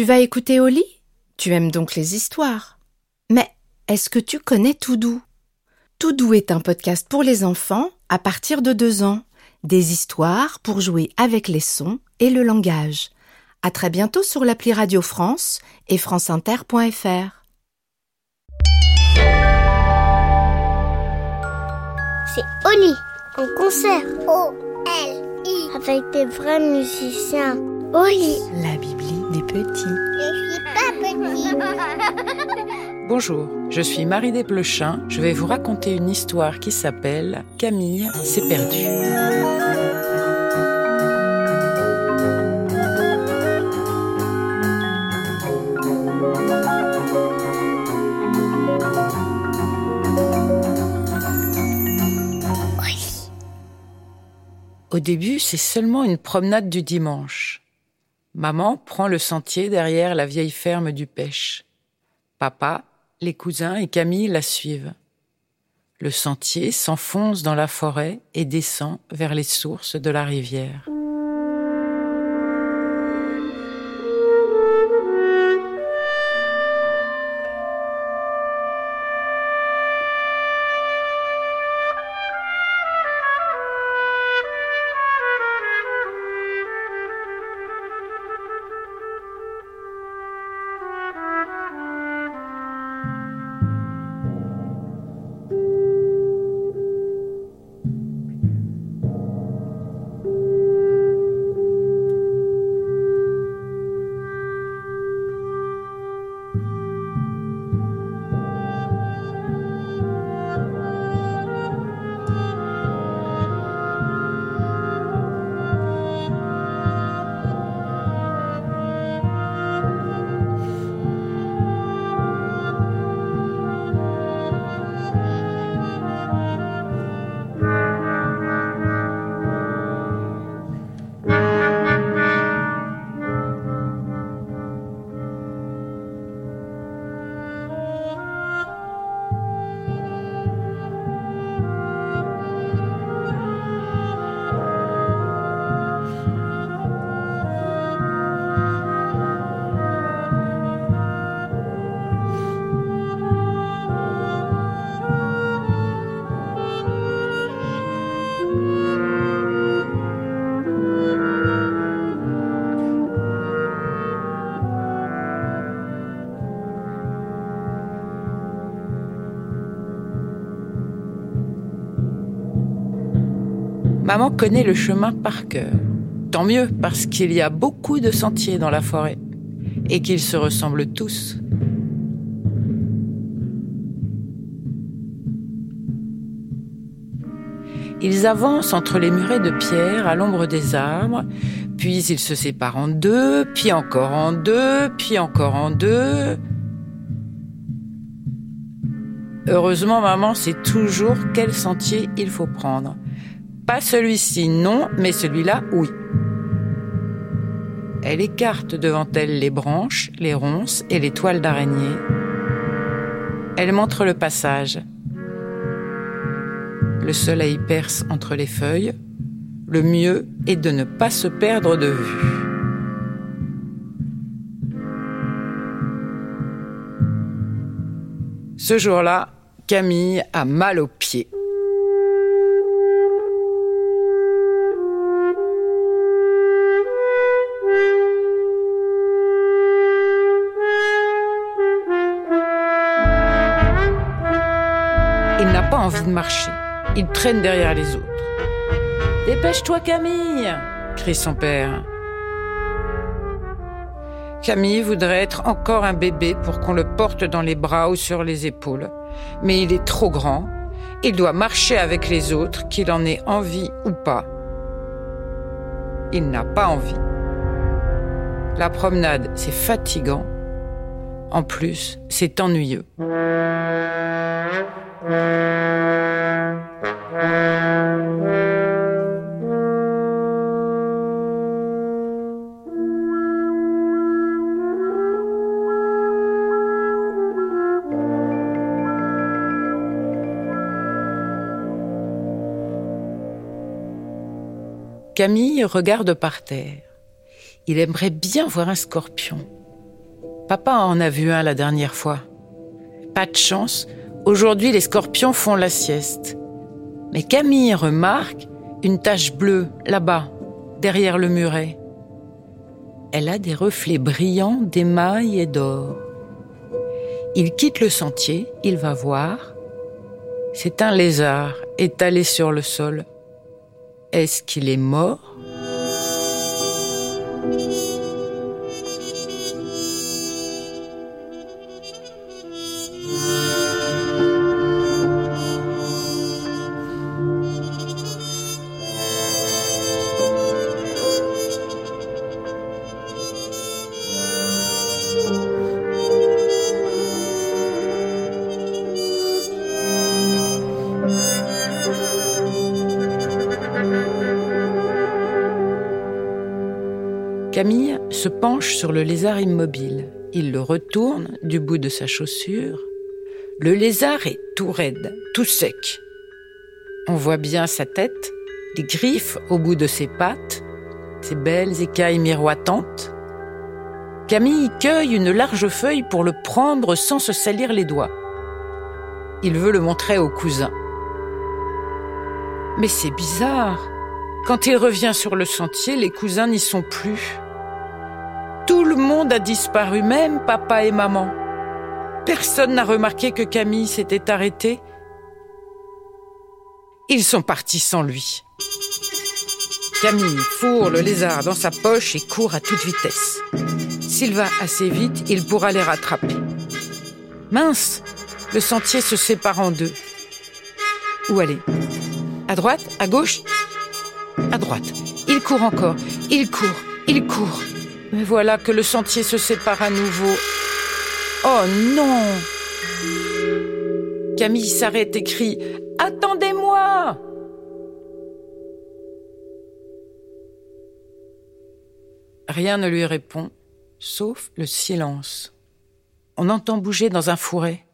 Tu vas écouter Oli Tu aimes donc les histoires. Mais est-ce que tu connais Toudou Toudou est un podcast pour les enfants à partir de deux ans. Des histoires pour jouer avec les sons et le langage. À très bientôt sur l'appli Radio France et franceinter.fr. C'est Oli en concert. O-L-I. Avec des vrais musiciens. Oli. La Bibli des petits. Je suis pas petit. Bonjour, je suis Marie Desplechin. Je vais vous raconter une histoire qui s'appelle Camille s'est perdue. Au début, c'est seulement une promenade du dimanche. Maman prend le sentier derrière la vieille ferme du pêche. Papa, les cousins et Camille la suivent. Le sentier s'enfonce dans la forêt et descend vers les sources de la rivière. Maman connaît le chemin par cœur. Tant mieux, parce qu'il y a beaucoup de sentiers dans la forêt et qu'ils se ressemblent tous. Ils avancent entre les murets de pierre à l'ombre des arbres, puis ils se séparent en deux, puis encore en deux, puis encore en deux. Heureusement, maman sait toujours quel sentier il faut prendre. Pas celui-ci, non, mais celui-là, oui. Elle écarte devant elle les branches, les ronces et les toiles d'araignée. Elle montre le passage. Le soleil perce entre les feuilles. Le mieux est de ne pas se perdre de vue. Ce jour-là, Camille a mal aux pieds. Envie de marcher. Il traîne derrière les autres. Dépêche-toi Camille crie son père. Camille voudrait être encore un bébé pour qu'on le porte dans les bras ou sur les épaules. Mais il est trop grand. Il doit marcher avec les autres, qu'il en ait envie ou pas. Il n'a pas envie. La promenade, c'est fatigant. En plus, c'est ennuyeux. Camille regarde par terre. Il aimerait bien voir un scorpion. Papa en a vu un la dernière fois. Pas de chance, aujourd'hui les scorpions font la sieste. Mais Camille remarque une tache bleue là-bas, derrière le muret. Elle a des reflets brillants d'émail et d'or. Il quitte le sentier, il va voir. C'est un lézard étalé sur le sol. Est-ce qu'il est mort? Se penche sur le lézard immobile. Il le retourne du bout de sa chaussure. Le lézard est tout raide, tout sec. On voit bien sa tête, les griffes au bout de ses pattes, ses belles écailles miroitantes. Camille cueille une large feuille pour le prendre sans se salir les doigts. Il veut le montrer au cousin. Mais c'est bizarre. Quand il revient sur le sentier, les cousins n'y sont plus. Tout le monde a disparu, même papa et maman. Personne n'a remarqué que Camille s'était arrêtée. Ils sont partis sans lui. Camille fourre le lézard dans sa poche et court à toute vitesse. S'il va assez vite, il pourra les rattraper. Mince, le sentier se sépare en deux. Où aller? À droite À gauche? À droite. Il court encore. Il court. Il court. Mais voilà que le sentier se sépare à nouveau. Oh non Camille s'arrête et crie Attendez-moi Rien ne lui répond, sauf le silence. On entend bouger dans un fourré.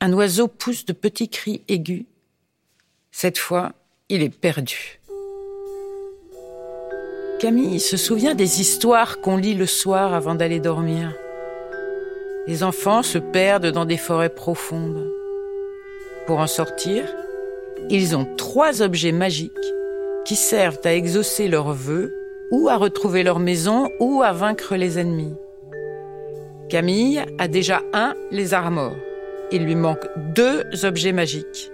Un oiseau pousse de petits cris aigus. Cette fois, il est perdu. Camille se souvient des histoires qu'on lit le soir avant d'aller dormir. Les enfants se perdent dans des forêts profondes. Pour en sortir, ils ont trois objets magiques qui servent à exaucer leurs vœux ou à retrouver leur maison ou à vaincre les ennemis. Camille a déjà un lézard mort. Il lui manque deux objets magiques.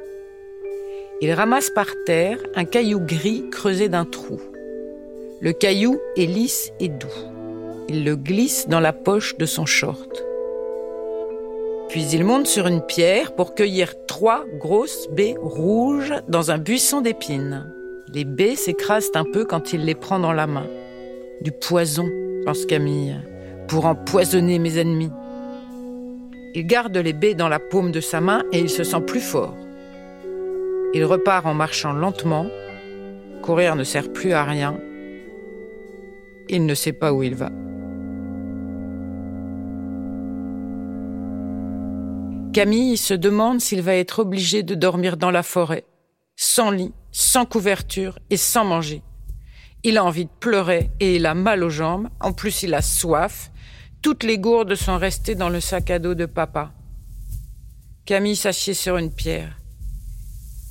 Il ramasse par terre un caillou gris creusé d'un trou. Le caillou est lisse et doux. Il le glisse dans la poche de son short. Puis il monte sur une pierre pour cueillir trois grosses baies rouges dans un buisson d'épines. Les baies s'écrasent un peu quand il les prend dans la main. Du poison, pense Camille, pour empoisonner mes ennemis. Il garde les baies dans la paume de sa main et il se sent plus fort. Il repart en marchant lentement. Courir ne sert plus à rien il ne sait pas où il va. Camille se demande s'il va être obligé de dormir dans la forêt, sans lit, sans couverture et sans manger. Il a envie de pleurer et il a mal aux jambes. En plus, il a soif. Toutes les gourdes sont restées dans le sac à dos de papa. Camille s'assied sur une pierre.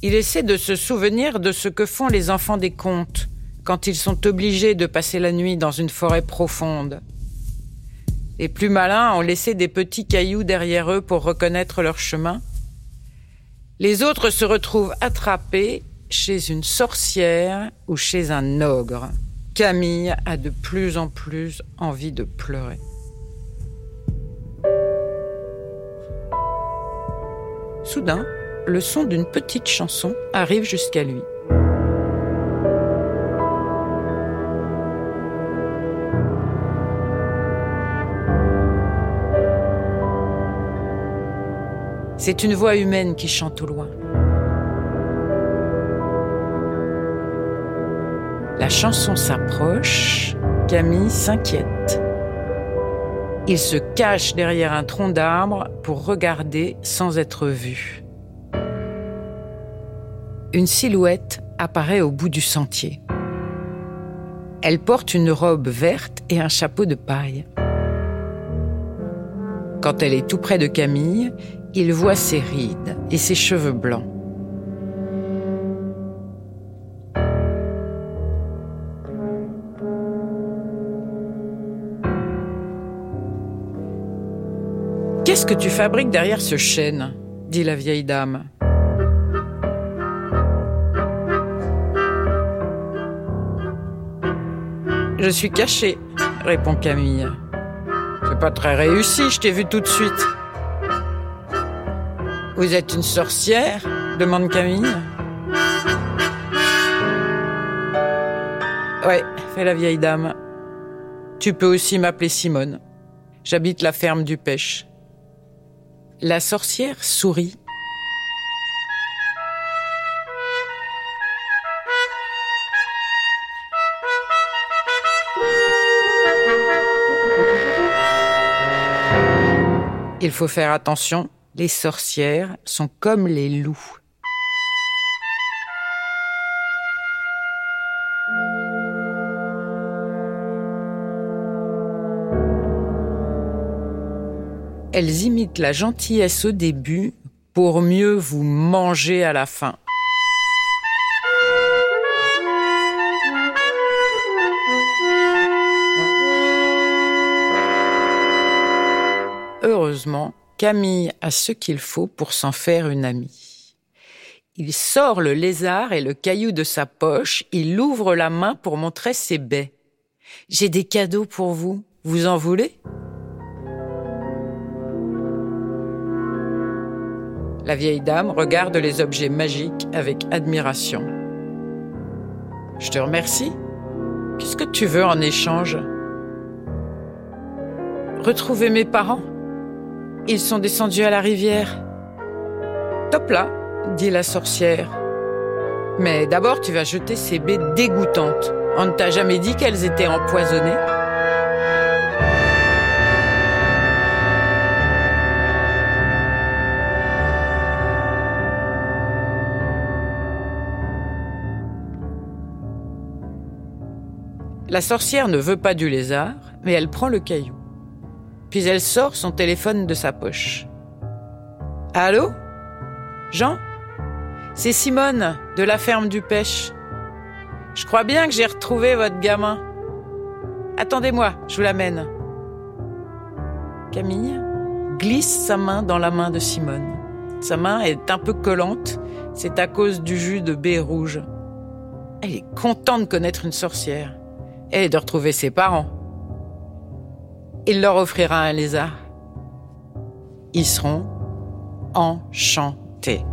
Il essaie de se souvenir de ce que font les enfants des contes, quand ils sont obligés de passer la nuit dans une forêt profonde. Les plus malins ont laissé des petits cailloux derrière eux pour reconnaître leur chemin. Les autres se retrouvent attrapés chez une sorcière ou chez un ogre. Camille a de plus en plus envie de pleurer. Soudain, le son d'une petite chanson arrive jusqu'à lui. C'est une voix humaine qui chante au loin. La chanson s'approche, Camille s'inquiète. Il se cache derrière un tronc d'arbre pour regarder sans être vu. Une silhouette apparaît au bout du sentier. Elle porte une robe verte et un chapeau de paille. Quand elle est tout près de Camille, il voit ses rides et ses cheveux blancs. Qu'est-ce que tu fabriques derrière ce chêne? dit la vieille dame. Je suis cachée, répond Camille. C'est pas très réussi, je t'ai vu tout de suite. Vous êtes une sorcière demande Camille. Ouais, fait la vieille dame. Tu peux aussi m'appeler Simone. J'habite la ferme du pêche. La sorcière sourit. Il faut faire attention, les sorcières sont comme les loups. Elles imitent la gentillesse au début pour mieux vous manger à la fin. Camille a ce qu'il faut pour s'en faire une amie. Il sort le lézard et le caillou de sa poche, il ouvre la main pour montrer ses baies. J'ai des cadeaux pour vous, vous en voulez? La vieille dame regarde les objets magiques avec admiration. Je te remercie. Qu'est-ce que tu veux en échange? Retrouver mes parents. Ils sont descendus à la rivière. Top là, dit la sorcière. Mais d'abord, tu vas jeter ces baies dégoûtantes. On ne t'a jamais dit qu'elles étaient empoisonnées? La sorcière ne veut pas du lézard, mais elle prend le caillou. Puis elle sort son téléphone de sa poche. Allô? Jean? C'est Simone, de la ferme du pêche. Je crois bien que j'ai retrouvé votre gamin. Attendez-moi, je vous l'amène. Camille glisse sa main dans la main de Simone. Sa main est un peu collante, c'est à cause du jus de baie rouge. Elle est contente de connaître une sorcière et de retrouver ses parents. Il leur offrira un lézard. Ils seront enchantés.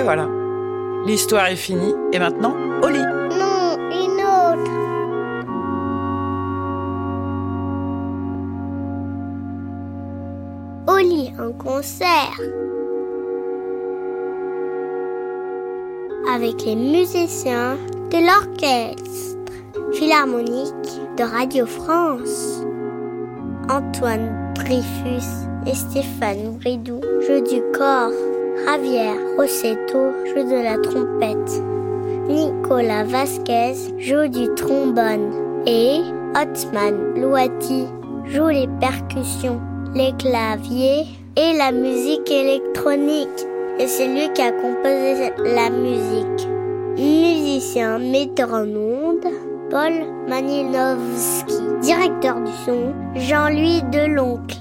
Et voilà. L'histoire est finie. Et maintenant, au lit. Non, une autre. Au lit, un concert. Avec les musiciens de l'orchestre philharmonique de Radio France. Antoine Dreyfus et Stéphane Bridou jouent du corps. Javier Rossetto joue de la trompette. Nicolas Vasquez joue du trombone. Et Otman Louati joue les percussions, les claviers et la musique électronique. Et c'est lui qui a composé la musique. Musicien, metteur en ondes, Paul Manilovski. Directeur du son, Jean-Louis Deloncle.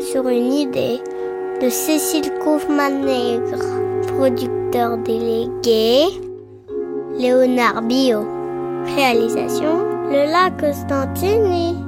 Sur une idée de Cécile Kaufmann-Nègre, producteur délégué, Léonard Bio. Réalisation, Le Lac Constantini.